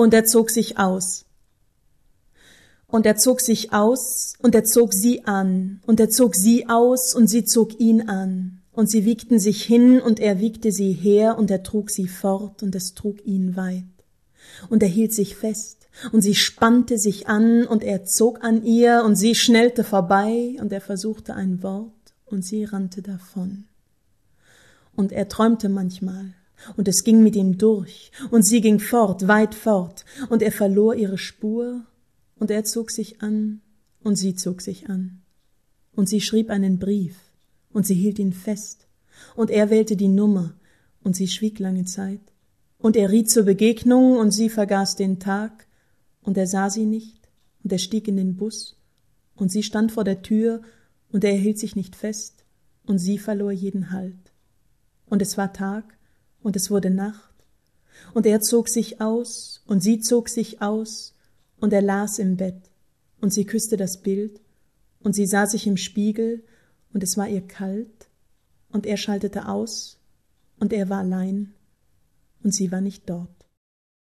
Und er zog sich aus. Und er zog sich aus, und er zog sie an, und er zog sie aus, und sie zog ihn an. Und sie wiegten sich hin, und er wiegte sie her, und er trug sie fort, und es trug ihn weit. Und er hielt sich fest, und sie spannte sich an, und er zog an ihr, und sie schnellte vorbei, und er versuchte ein Wort, und sie rannte davon. Und er träumte manchmal, und es ging mit ihm durch, und sie ging fort, weit fort, und er verlor ihre Spur, und er zog sich an, und sie zog sich an. Und sie schrieb einen Brief, und sie hielt ihn fest, und er wählte die Nummer, und sie schwieg lange Zeit. Und er riet zur Begegnung, und sie vergaß den Tag, und er sah sie nicht, und er stieg in den Bus, und sie stand vor der Tür, und er hielt sich nicht fest, und sie verlor jeden Halt. Und es war Tag, und es wurde Nacht, und er zog sich aus, und sie zog sich aus, und er las im Bett, und sie küsste das Bild, und sie sah sich im Spiegel, und es war ihr kalt, und er schaltete aus, und er war allein, und sie war nicht dort.